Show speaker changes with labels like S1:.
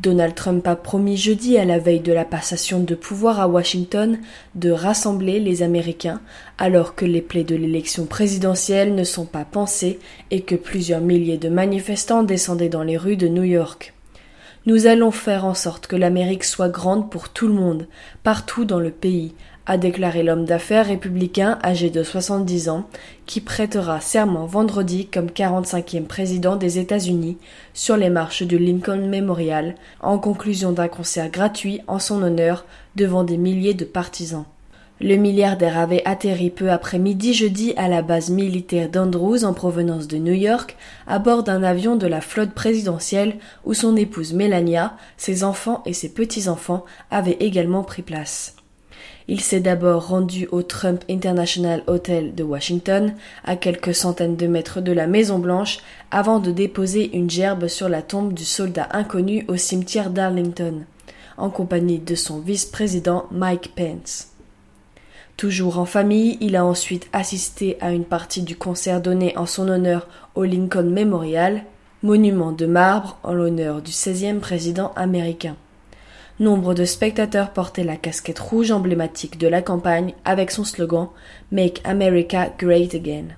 S1: Donald Trump a promis jeudi à la veille de la passation de pouvoir à Washington de rassembler les Américains alors que les plaies de l'élection présidentielle ne sont pas pensées et que plusieurs milliers de manifestants descendaient dans les rues de New York. Nous allons faire en sorte que l'Amérique soit grande pour tout le monde, partout dans le pays, a déclaré l'homme d'affaires républicain âgé de 70 ans, qui prêtera serment vendredi comme 45e président des États-Unis sur les marches du Lincoln Memorial, en conclusion d'un concert gratuit en son honneur devant des milliers de partisans. Le milliardaire avait atterri peu après midi jeudi à la base militaire d'Andrews en provenance de New York, à bord d'un avion de la flotte présidentielle où son épouse Melania, ses enfants et ses petits-enfants avaient également pris place. Il s'est d'abord rendu au Trump International Hotel de Washington, à quelques centaines de mètres de la Maison Blanche, avant de déposer une gerbe sur la tombe du soldat inconnu au cimetière d'Arlington, en compagnie de son vice-président Mike Pence. Toujours en famille, il a ensuite assisté à une partie du concert donné en son honneur au Lincoln Memorial, monument de marbre en l'honneur du 16e président américain. Nombre de spectateurs portaient la casquette rouge emblématique de la campagne avec son slogan Make America Great Again.